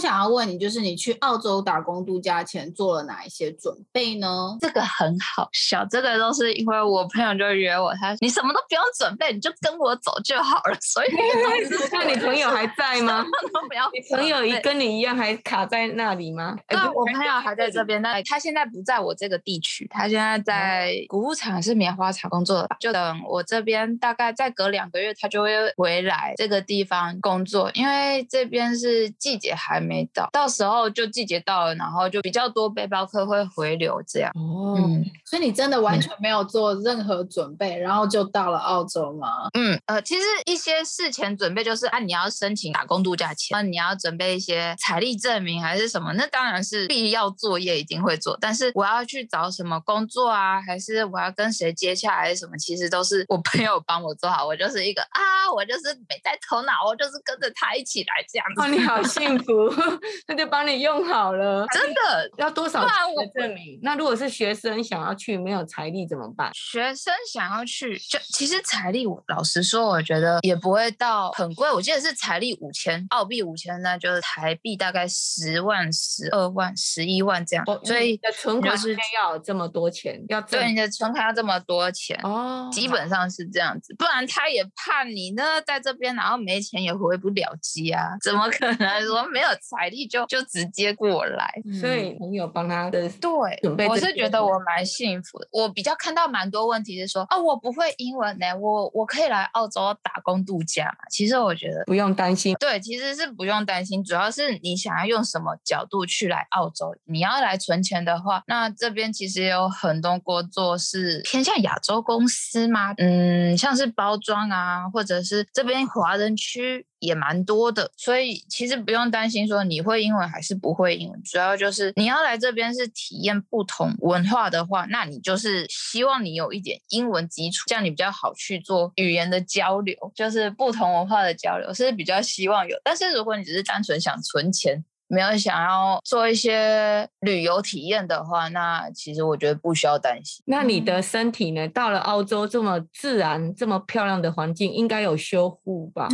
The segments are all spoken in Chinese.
想要问你，就是你去澳洲打工度假前做了哪一些准备呢？这个很好笑，这个都是因为我朋友就约我，他说你什么都不用准备，你就跟我走就好了。所以 那你朋友还在吗？都不要。你朋友一跟你一样还卡在那里吗？对，我朋友还在这边，但他现在不在我这个地区，他现在在谷物厂是棉花厂工作的。就等我这边大概再隔两个月，他就会回来这个地方工作，因为这边是季节还。没到，到时候就季节到了，然后就比较多背包客会回流这样。哦，嗯、所以你真的完全没有做任何准备，嗯、然后就到了澳洲吗？嗯，呃，其实一些事前准备就是啊，你要申请打工度假签，那你要准备一些财力证明还是什么？那当然是必要作业，一定会做。但是我要去找什么工作啊，还是我要跟谁接洽，还是什么？其实都是我朋友帮我做好。我就是一个啊，我就是没带头脑，我就是跟着他一起来这样子。哦，你好幸福。他就帮你用好了，真的要多少钱的证明？那如果是学生想要去，没有财力怎么办？学生想要去，就其实财力，老实说，我觉得也不会到很贵。我记得是财力五千澳币五千，那就是台币大概十万、十二万、十一万这样。所以你的存款是要这么多钱，要对你的存款要这么多钱哦，基本上是这样子。不然他也怕你呢，在这边然后没钱也回不了机啊，怎么可能 说没有财力？就就直接过来，所以朋友帮他的对准备，我是觉得我蛮幸福的。我比较看到蛮多问题是说，哦，我不会英文呢，我我可以来澳洲打工度假嘛？其实我觉得不用担心，对，其实是不用担心，主要是你想要用什么角度去来澳洲。你要来存钱的话，那这边其实也有很多工作是偏向亚洲公司嘛，嗯，像是包装啊，或者是这边华人区。也蛮多的，所以其实不用担心说你会英文还是不会英文，主要就是你要来这边是体验不同文化的话，那你就是希望你有一点英文基础，这样你比较好去做语言的交流，就是不同文化的交流是比较希望有。但是如果你只是单纯想存钱，没有想要做一些旅游体验的话，那其实我觉得不需要担心。那你的身体呢？到了澳洲这么自然、这么漂亮的环境，应该有修护吧？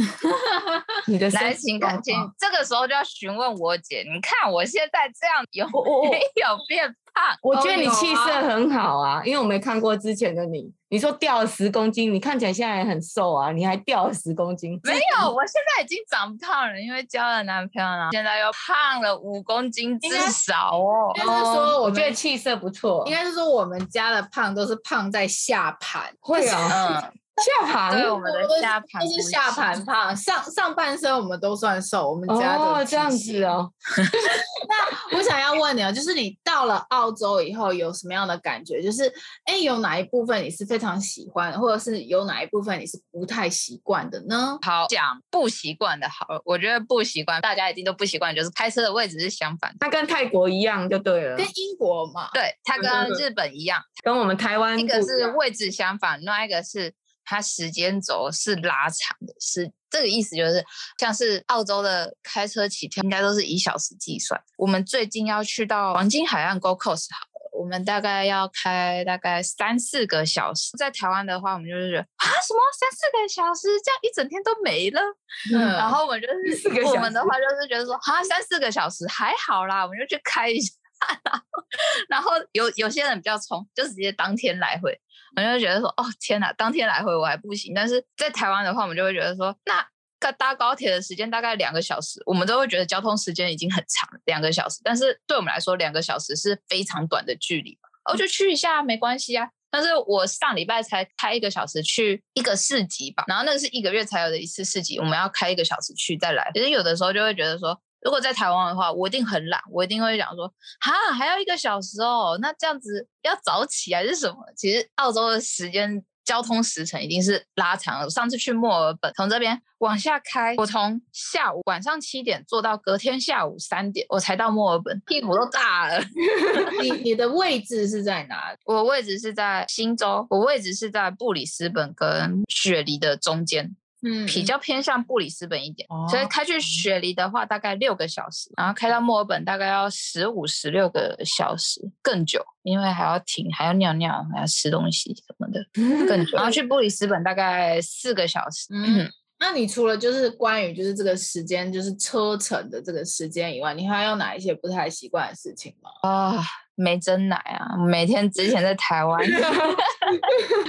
你的来请感情，这个时候就要询问我姐。你看我现在这样有没 有变？啊，我觉得你气色很好啊，因为我没看过之前的你。你说掉了十公斤，你看起来现在也很瘦啊，你还掉了十公斤？没有，我现在已经长胖了，因为交了男朋友了，现在又胖了五公斤至少哦。应该是说，我觉得气色不错。应该是说，我们家的胖都是胖在下盘，会啊。嗯下盘，对，我们的下盘都是下盘胖，上上半身我们都算瘦。我们家哦这样子哦。那我想要问你哦，就是你到了澳洲以后有什么样的感觉？就是哎，有哪一部分你是非常喜欢，或者是有哪一部分你是不太习惯的呢？好，讲不习惯的好，我觉得不习惯，大家一定都不习惯，就是开车的位置是相反的。它跟泰国一样就对了，跟英国嘛，对，它跟日本一样，跟我们台湾一个是位置相反，另外一个是。它时间轴是拉长的，是这个意思，就是像是澳洲的开车起跳，应该都是以小时计算。我们最近要去到黄金海岸 Gold Coast 好了，我们大概要开大概三四个小时。在台湾的话，我们就是觉得啊，什么三四个小时，这样一整天都没了。嗯，然后我们就 是我们的话就是觉得说啊，三四个小时还好啦，我们就去开一下。然后有有些人比较冲，就直接当天来回。我就觉得说，哦天哪，当天来回我还不行。但是在台湾的话，我们就会觉得说，那搭高铁的时间大概两个小时，我们都会觉得交通时间已经很长，两个小时。但是对我们来说，两个小时是非常短的距离。我就去一下没关系啊。但是我上礼拜才开一个小时去一个市集吧，然后那个是一个月才有的一次市集，我们要开一个小时去再来。其实有的时候就会觉得说。如果在台湾的话，我一定很懒，我一定会讲说，哈，还要一个小时哦，那这样子要早起还是什么？其实澳洲的时间交通时程一定是拉长了。我上次去墨尔本，从这边往下开，我从下午晚上七点坐到隔天下午三点，我才到墨尔本，屁股都大了。你你的位置是在哪？我位置是在新州，我位置是在布里斯本跟雪梨的中间。嗯，比较偏向布里斯本一点，哦所以开去雪梨的话大概六个小时，然后开到墨尔本大概要十五十六个小时更久，因为还要停，还要尿尿，还要吃东西什么的更久。然后去布里斯本大概四个小时。嗯，那你除了就是关于就是这个时间，就是车程的这个时间以外，你还有哪一些不太习惯的事情吗？啊，没真奶啊！每天之前 在台湾珍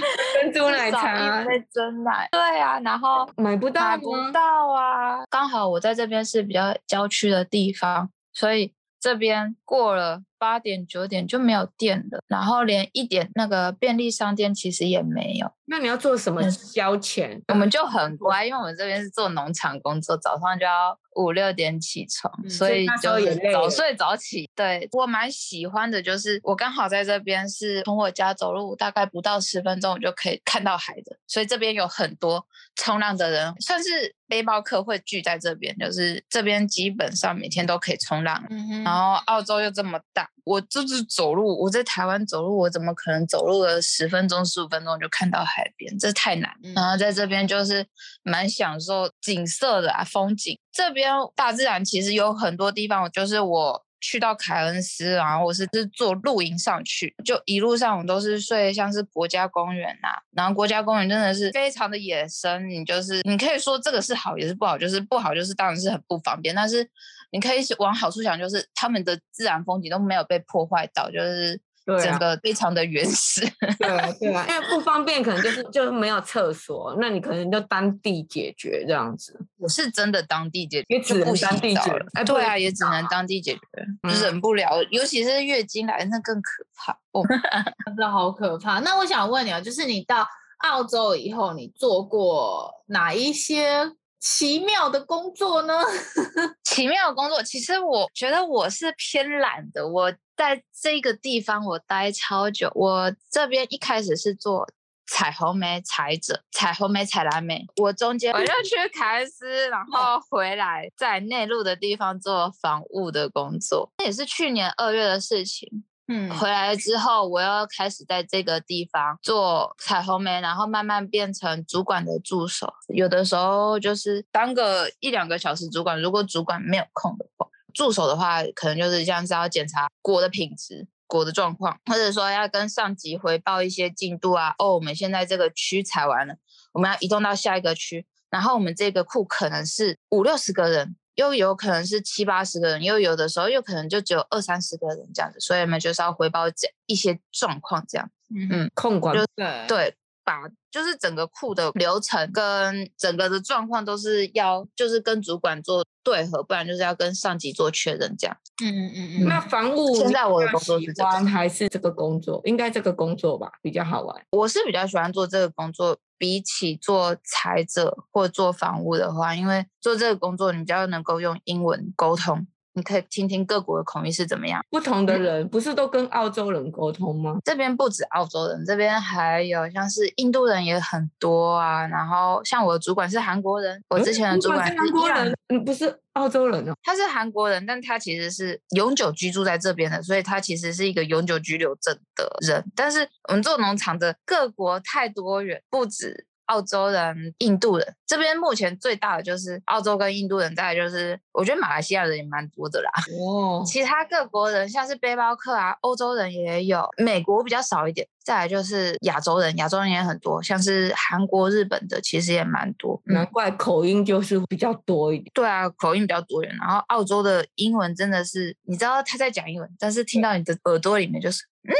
珠奶茶没珍奶，对啊，然后买不到买不到啊。刚好我在这边是比较郊区的地方，所以这边过了八点九点就没有电了，然后连一点那个便利商店其实也没有。那你要做什么消遣？我们就很乖，因为我们这边是做农场工作，早上就要五六点起床，嗯所以就早睡早起。对，我蛮喜欢的，就是我刚好在这边是从我家走路大概不到十分钟，我就可以看到海的，所以这边有很多冲浪的人，算是背包客会聚在这边，就是这边基本上每天都可以冲浪。嗯然后澳洲又这么大，我就是走路，我在台湾走路，我怎么可能走路了十分钟、十五分钟就看到海边？这太难。嗯然后在这边就是蛮享受景色的啊，风景。这边大自然其实有很多地方，就是我去到凯恩斯，然后我是是坐露营上去，就一路上我都是睡像是国家公园呐、然后国家公园真的是非常的野生，你就是你可以说这个是好也是不好，就是不好就是当然是很不方便，但是你可以往好处想，就是他们的自然风景都没有被破坏到，就是对啊整个非常的原始。对啊，对啊，因为不方便，可能就是就是没有厕所，那你可能就当地解决这样子。我是真的当地解决，也只能当地解澡了哎对啊，也只能当地解决，嗯忍不了，尤其是月经来，那更可怕。哦，真的好可怕。那我想问你啊，就是你到澳洲以后，你做过哪一些奇妙的工作呢？奇妙的工作，其实我觉得我是偏懒的。我在这个地方我待超久，我这边一开始是做采红莓采者，采红莓、采蓝莓。我中间我就去凯恩斯，然后回来在内陆的地方做防务的工作，那也是去年二月的事情。嗯回来之后，我又开始在这个地方做采红莓，然后慢慢变成主管的助手。有的时候就是当个一两个小时主管，如果主管没有空的话，助手的话可能就是像是要检查果的品质、果的状况，或者说要跟上级回报一些进度啊。哦，我们现在这个区采完了，我们要移动到下一个区，然后我们这个库可能是五六十个人。又有可能是七八十个人，又有的时候又可能就只有二三十个人这样子，所以我们就是要回报这一些状况这样。嗯控管就对对，把就是整个库的流程跟整个的状况都是要就是跟主管做对合，不然就是要跟上级做确认这样。嗯嗯嗯嗯，那房务现在我的工作是这个欢还是这个工作？应该这个工作吧，比较好玩。我是比较喜欢做这个工作，比起做财者或做房务的话，因为做这个工作你比较能够用英文沟通。你可以听听各国的口音是怎么样。不同的人不是都跟澳洲人沟通吗？这边不止澳洲人，这边还有像是印度人也很多啊。然后像我的主管是韩国人，我之前的主管是韩国人，嗯，不是澳洲人哦。他是韩国人，但他其实是永久居住在这边的，所以他其实是一个永久居留证的人。但是我们做农场的各国太多元，不止澳洲人、印度人。这边目前最大的就是澳洲跟印度人，再来就是我觉得马来西亚人也蛮多的啦。哦，其他各国人像是背包客啊，欧洲人也有，美国比较少一点。再来就是亚洲人，亚洲人也很多，像是韩国、日本的其实也蛮多。嗯难怪口音就是比较多一点。对啊，口音比较多元。然后澳洲的英文真的是，你知道他在讲英文，但是听到你的耳朵里面就是，嗯，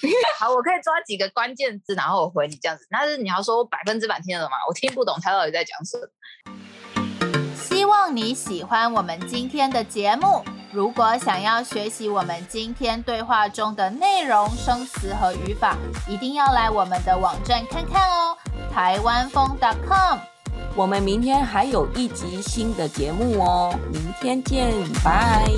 好，我可以抓几个关键字，然后我回你这样子。但是你要说我百分之百听得懂吗？我听不懂他到底在讲什么。希望你喜欢我们今天的节目。如果想要学习我们今天对话中的内容、生词和语法，一定要来我们的网站看看哦，台湾风 .com。我们明天还有一集新的节目哦，明天见，拜。